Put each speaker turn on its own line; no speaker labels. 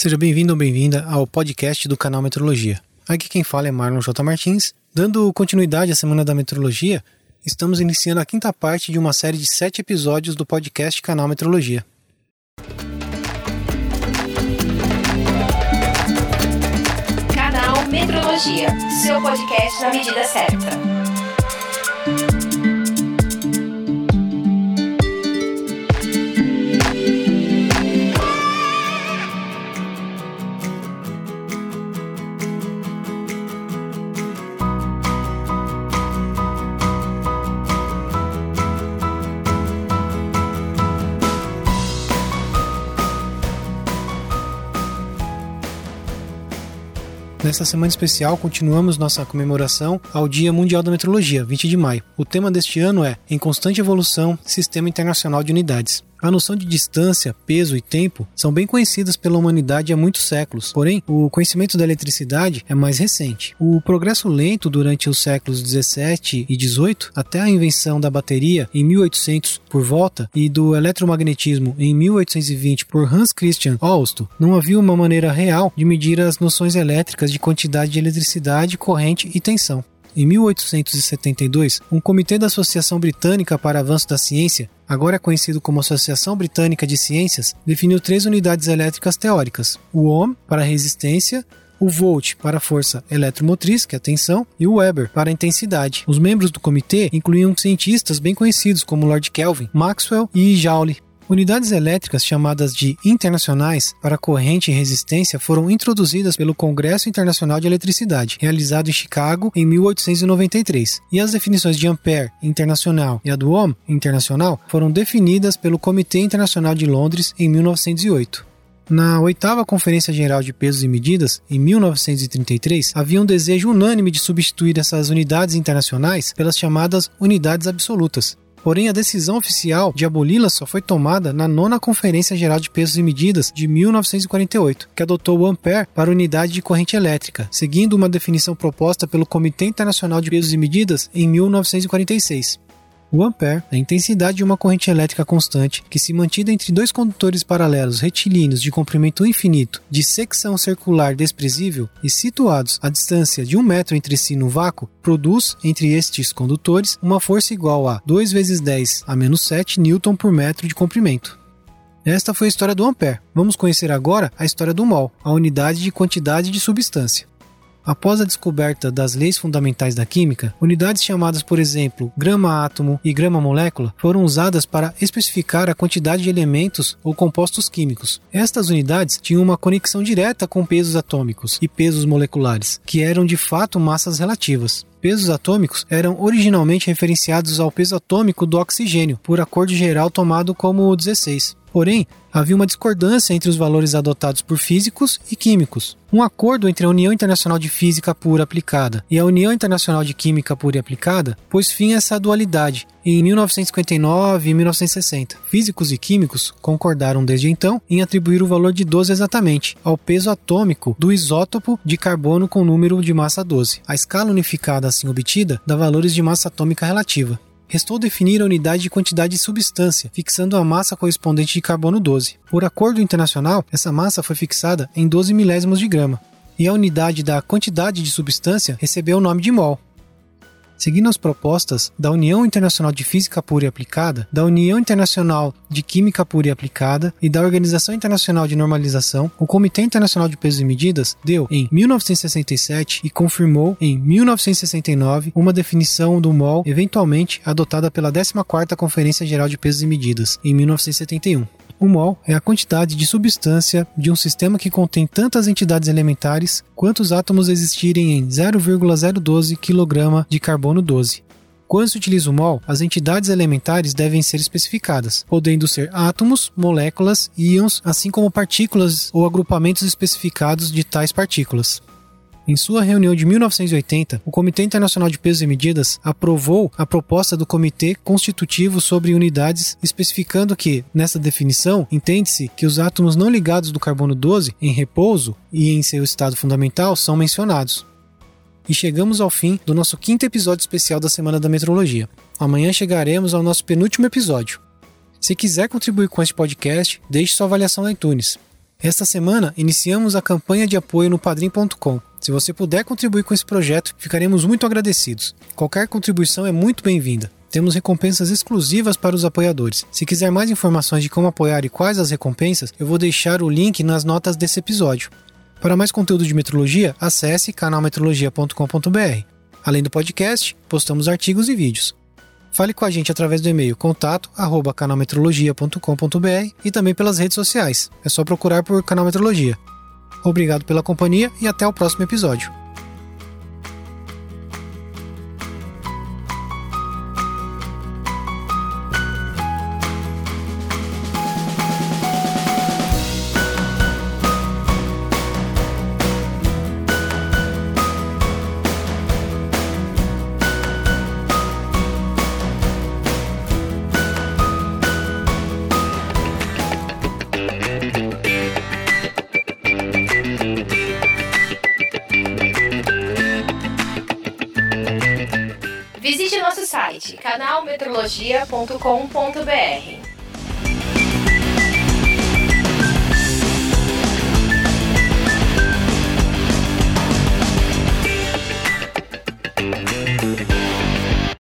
Seja bem-vindo ou bem-vinda ao podcast do canal Metrologia. Aqui quem fala é Marlon J. Martins. Dando continuidade à Semana da Metrologia, estamos iniciando a quinta parte de uma série de sete episódios do podcast Canal Metrologia.
Canal Metrologia, seu podcast na medida certa.
Nessa semana especial, continuamos nossa comemoração ao Dia Mundial da Metrologia, 20 de maio. O tema deste ano é Em Constante Evolução Sistema Internacional de Unidades. A noção de distância, peso e tempo são bem conhecidas pela humanidade há muitos séculos, porém, o conhecimento da eletricidade é mais recente. O progresso lento durante os séculos 17 e 18, até a invenção da bateria em 1800 por volta e do eletromagnetismo em 1820 por Hans Christian Olsto, não havia uma maneira real de medir as noções elétricas de quantidade de eletricidade, corrente e tensão. Em 1872, um comitê da Associação Britânica para Avanço da Ciência, agora conhecido como Associação Britânica de Ciências, definiu três unidades elétricas teóricas: o ohm para resistência, o volt para a força eletromotriz, que é a tensão, e o Weber para a intensidade. Os membros do comitê incluíam cientistas bem conhecidos como Lord Kelvin, Maxwell e Joule. Unidades elétricas chamadas de internacionais para corrente e resistência foram introduzidas pelo Congresso Internacional de Eletricidade, realizado em Chicago em 1893, e as definições de ampere internacional e a do ohm internacional foram definidas pelo Comitê Internacional de Londres em 1908. Na oitava Conferência Geral de Pesos e Medidas, em 1933, havia um desejo unânime de substituir essas unidades internacionais pelas chamadas unidades absolutas, Porém, a decisão oficial de aboli-la só foi tomada na nona Conferência Geral de Pesos e Medidas de 1948, que adotou o ampere para unidade de corrente elétrica, seguindo uma definição proposta pelo Comitê Internacional de Pesos e Medidas em 1946. O ampere é a intensidade de uma corrente elétrica constante que, se mantida entre dois condutores paralelos retilíneos de comprimento infinito, de secção circular desprezível e situados a distância de um metro entre si no vácuo, produz, entre estes condutores, uma força igual a 2 vezes 10 a menos 7 newton por metro de comprimento. Esta foi a história do ampere. Vamos conhecer agora a história do mol, a unidade de quantidade de substância. Após a descoberta das leis fundamentais da química, unidades chamadas, por exemplo, grama-átomo e grama-molécula foram usadas para especificar a quantidade de elementos ou compostos químicos. Estas unidades tinham uma conexão direta com pesos atômicos e pesos moleculares, que eram de fato massas relativas pesos atômicos eram originalmente referenciados ao peso atômico do oxigênio, por acordo geral tomado como 16. Porém, havia uma discordância entre os valores adotados por físicos e químicos. Um acordo entre a União Internacional de Física Pura Aplicada e a União Internacional de Química Pura e Aplicada pôs fim a essa dualidade em 1959 e 1960. Físicos e químicos concordaram desde então em atribuir o valor de 12 exatamente ao peso atômico do isótopo de carbono com número de massa 12. A escala unificada assim obtida dá valores de massa atômica relativa restou definir a unidade de quantidade de substância, fixando a massa correspondente de carbono 12. Por acordo internacional, essa massa foi fixada em 12 milésimos de grama, e a unidade da quantidade de substância recebeu o nome de mol seguindo as propostas da União Internacional de Física Pura e Aplicada, da União Internacional de Química Pura e Aplicada e da Organização Internacional de Normalização, o Comitê Internacional de Pesos e Medidas deu em 1967 e confirmou em 1969 uma definição do MOL eventualmente adotada pela 14ª Conferência Geral de Pesos e Medidas em 1971. O mol é a quantidade de substância de um sistema que contém tantas entidades elementares quanto os átomos existirem em 0,012 kg de carbono 12. Quando se utiliza o mol, as entidades elementares devem ser especificadas, podendo ser átomos, moléculas, íons, assim como partículas ou agrupamentos especificados de tais partículas. Em sua reunião de 1980, o Comitê Internacional de Pesos e Medidas aprovou a proposta do Comitê Constitutivo sobre Unidades, especificando que, nessa definição, entende-se que os átomos não ligados do carbono 12 em repouso e em seu estado fundamental são mencionados. E chegamos ao fim do nosso quinto episódio especial da Semana da Metrologia. Amanhã chegaremos ao nosso penúltimo episódio. Se quiser contribuir com este podcast, deixe sua avaliação na iTunes. Esta semana iniciamos a campanha de apoio no padrim.com. Se você puder contribuir com esse projeto, ficaremos muito agradecidos. Qualquer contribuição é muito bem-vinda. Temos recompensas exclusivas para os apoiadores. Se quiser mais informações de como apoiar e quais as recompensas, eu vou deixar o link nas notas desse episódio. Para mais conteúdo de metrologia, acesse canalmetrologia.com.br. Além do podcast, postamos artigos e vídeos. Fale com a gente através do e-mail contato@canalmetrologia.com.br e também pelas redes sociais. É só procurar por Canal Metrologia. Obrigado pela companhia e até o próximo episódio.
canalmetrologia.com.br.